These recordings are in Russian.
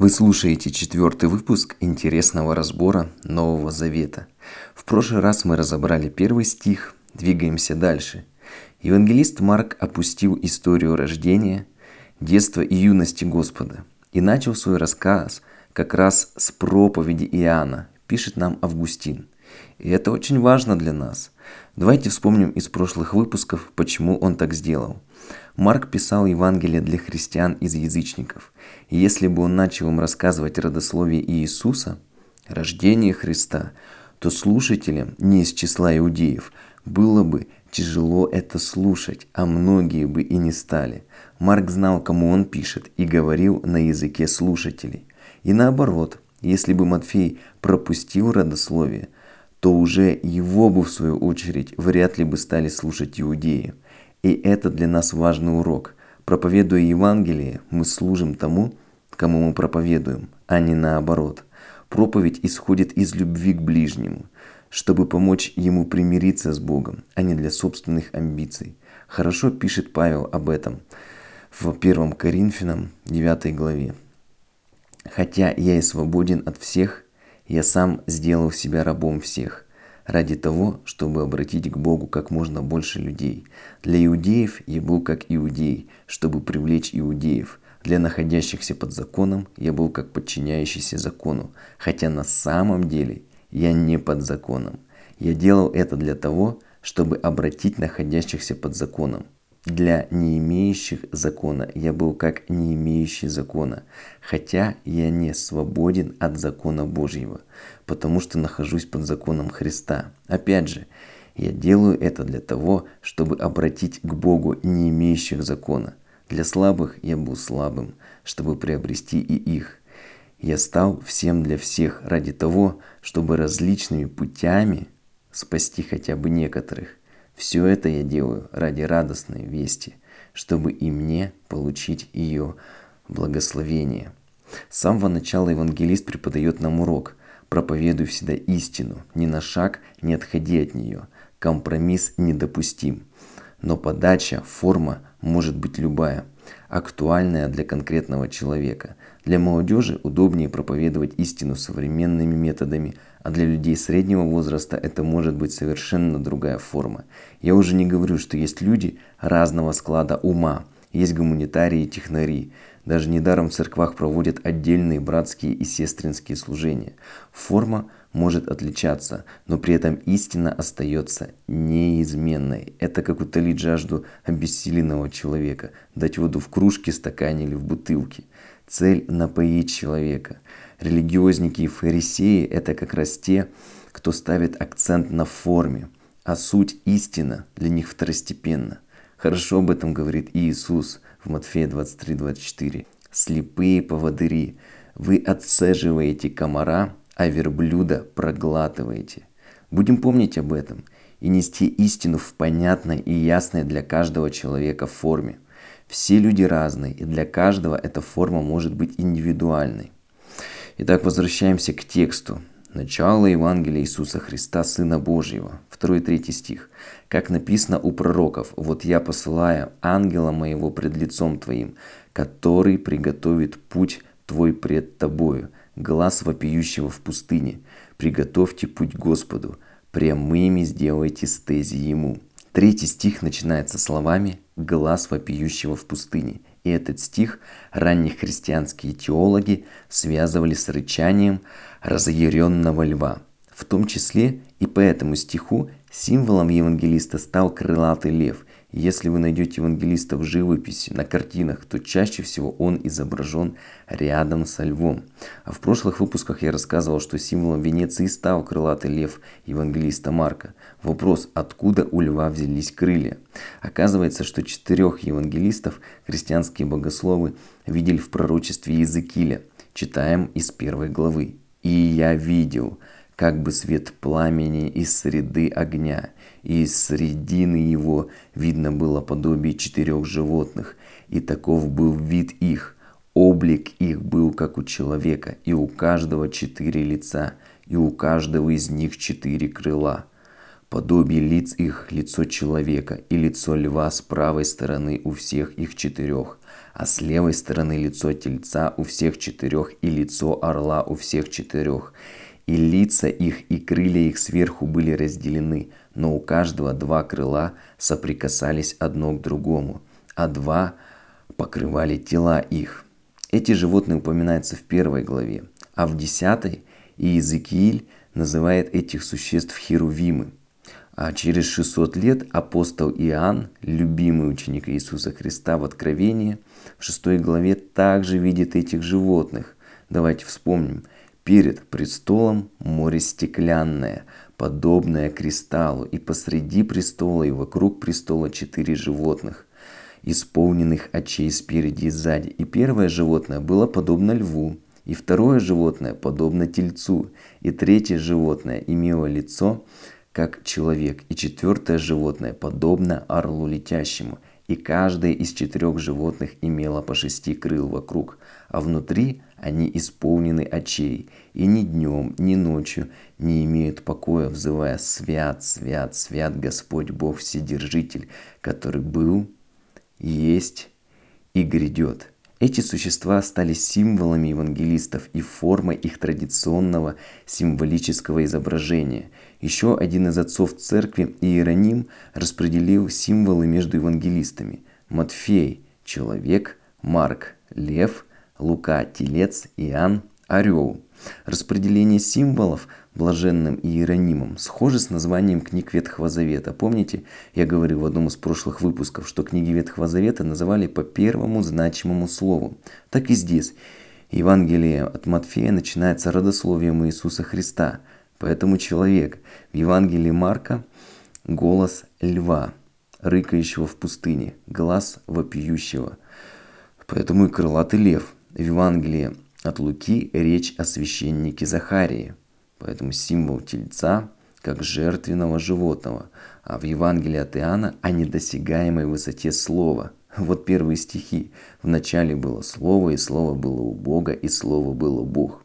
Вы слушаете четвертый выпуск интересного разбора Нового Завета. В прошлый раз мы разобрали первый стих, двигаемся дальше. Евангелист Марк опустил историю рождения, детства и юности Господа и начал свой рассказ как раз с проповеди Иоанна, пишет нам Августин. И это очень важно для нас. Давайте вспомним из прошлых выпусков, почему он так сделал – Марк писал Евангелие для христиан из язычников. И если бы он начал им рассказывать родословие Иисуса, рождение Христа, то слушателям не из числа иудеев было бы тяжело это слушать, а многие бы и не стали. Марк знал, кому он пишет, и говорил на языке слушателей. И наоборот, если бы Матфей пропустил родословие, то уже его бы в свою очередь вряд ли бы стали слушать иудеи. И это для нас важный урок. Проповедуя Евангелие, мы служим тому, кому мы проповедуем, а не наоборот. Проповедь исходит из любви к ближнему, чтобы помочь ему примириться с Богом, а не для собственных амбиций. Хорошо пишет Павел об этом в 1 Коринфянам 9 главе. «Хотя я и свободен от всех, я сам сделал себя рабом всех, ради того, чтобы обратить к Богу как можно больше людей. Для иудеев я был как иудей, чтобы привлечь иудеев. Для находящихся под законом я был как подчиняющийся закону, хотя на самом деле я не под законом. Я делал это для того, чтобы обратить находящихся под законом. Для не имеющих закона я был как не имеющий закона, хотя я не свободен от закона Божьего, потому что нахожусь под законом Христа. Опять же, я делаю это для того, чтобы обратить к Богу не имеющих закона. Для слабых я был слабым, чтобы приобрести и их. Я стал всем для всех ради того, чтобы различными путями спасти хотя бы некоторых. Все это я делаю ради радостной вести, чтобы и мне получить ее благословение. С самого начала евангелист преподает нам урок. Проповедуй всегда истину, ни на шаг не отходи от нее. Компромисс недопустим. Но подача, форма может быть любая, актуальная для конкретного человека. Для молодежи удобнее проповедовать истину современными методами – а для людей среднего возраста это может быть совершенно другая форма. Я уже не говорю, что есть люди разного склада ума, есть гуманитарии и технари. Даже недаром в церквах проводят отдельные братские и сестринские служения. Форма может отличаться, но при этом истина остается неизменной. Это как утолить жажду обессиленного человека, дать воду в кружке, стакане или в бутылке. Цель – напоить человека – Религиозники и фарисеи – это как раз те, кто ставит акцент на форме, а суть истина для них второстепенна. Хорошо об этом говорит Иисус в Матфея 23-24. «Слепые поводыри, вы отцеживаете комара, а верблюда проглатываете». Будем помнить об этом и нести истину в понятной и ясной для каждого человека форме. Все люди разные, и для каждого эта форма может быть индивидуальной. Итак, возвращаемся к тексту. Начало Евангелия Иисуса Христа, Сына Божьего. 2 и 3 стих. Как написано у пророков, «Вот я посылаю ангела моего пред лицом твоим, который приготовит путь твой пред тобою, глаз вопиющего в пустыне. Приготовьте путь Господу, прямыми сделайте стези ему». Третий стих начинается словами «глаз вопиющего в пустыне». И этот стих ранние христианские теологи связывали с рычанием разъяренного льва. В том числе и по этому стиху символом евангелиста стал крылатый лев. Если вы найдете евангелиста в живописи, на картинах, то чаще всего он изображен рядом со львом. А в прошлых выпусках я рассказывал, что символом Венеции стал крылатый лев евангелиста Марка. Вопрос, откуда у льва взялись крылья? Оказывается, что четырех евангелистов христианские богословы видели в пророчестве Иезекииля. Читаем из первой главы. «И я видел, как бы свет пламени из среды огня, и из средины его видно было подобие четырех животных, и таков был вид их. Облик их был как у человека, и у каждого четыре лица, и у каждого из них четыре крыла. Подобие лиц их лицо человека и лицо льва с правой стороны у всех их четырех, а с левой стороны лицо тельца у всех четырех и лицо орла у всех четырех. И лица их и крылья их сверху были разделены, но у каждого два крыла соприкасались одно к другому, а два покрывали тела их. Эти животные упоминаются в первой главе, а в десятой Иезекииль называет этих существ херувимы – а через 600 лет апостол Иоанн, любимый ученик Иисуса Христа в Откровении, в 6 главе также видит этих животных. Давайте вспомним. Перед престолом море стеклянное, подобное кристаллу, и посреди престола и вокруг престола четыре животных, исполненных очей спереди и сзади. И первое животное было подобно льву, и второе животное подобно тельцу, и третье животное имело лицо, как человек, и четвертое животное подобно орлу летящему, и каждое из четырех животных имело по шести крыл вокруг, а внутри они исполнены очей, и ни днем, ни ночью не имеют покоя, взывая «Свят, свят, свят Господь Бог Вседержитель, который был, есть и грядет». Эти существа стали символами евангелистов и формой их традиционного символического изображения. Еще один из отцов церкви, Иероним, распределил символы между евангелистами. Матфей – человек, Марк – лев, Лука – телец, Иоанн – орел. Распределение символов блаженным Иеронимом схоже с названием книг Ветхого Завета. Помните, я говорил в одном из прошлых выпусков, что книги Ветхого Завета называли по первому значимому слову. Так и здесь. Евангелие от Матфея начинается родословием Иисуса Христа. Поэтому человек в Евангелии Марка – голос льва, рыкающего в пустыне, глаз вопиющего. Поэтому и крылатый лев. В Евангелии от Луки речь о священнике Захарии, поэтому символ тельца как жертвенного животного, а в Евангелии от Иоанна о недосягаемой высоте слова. Вот первые стихи. В начале было слово, и слово было у Бога, и слово было Бог.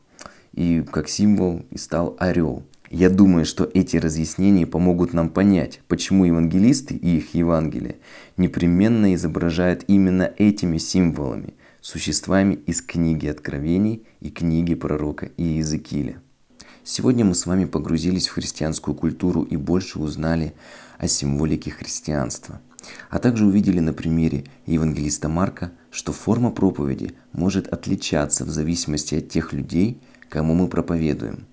И как символ и стал орел. Я думаю, что эти разъяснения помогут нам понять, почему евангелисты и их Евангелие непременно изображают именно этими символами – существами из книги Откровений и книги пророка Иезекииля. Сегодня мы с вами погрузились в христианскую культуру и больше узнали о символике христианства, а также увидели на примере евангелиста Марка, что форма проповеди может отличаться в зависимости от тех людей, кому мы проповедуем.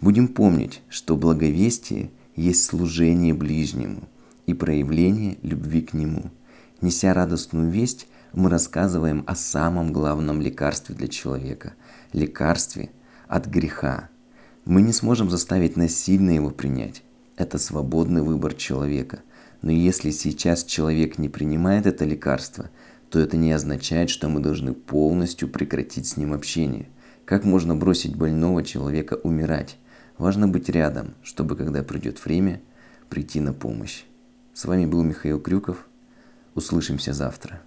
Будем помнить, что благовестие есть служение ближнему и проявление любви к нему. Неся радостную весть, мы рассказываем о самом главном лекарстве для человека – лекарстве от греха. Мы не сможем заставить насильно его принять. Это свободный выбор человека. Но если сейчас человек не принимает это лекарство, то это не означает, что мы должны полностью прекратить с ним общение. Как можно бросить больного человека умирать? Важно быть рядом, чтобы когда придет время, прийти на помощь. С вами был Михаил Крюков. Услышимся завтра.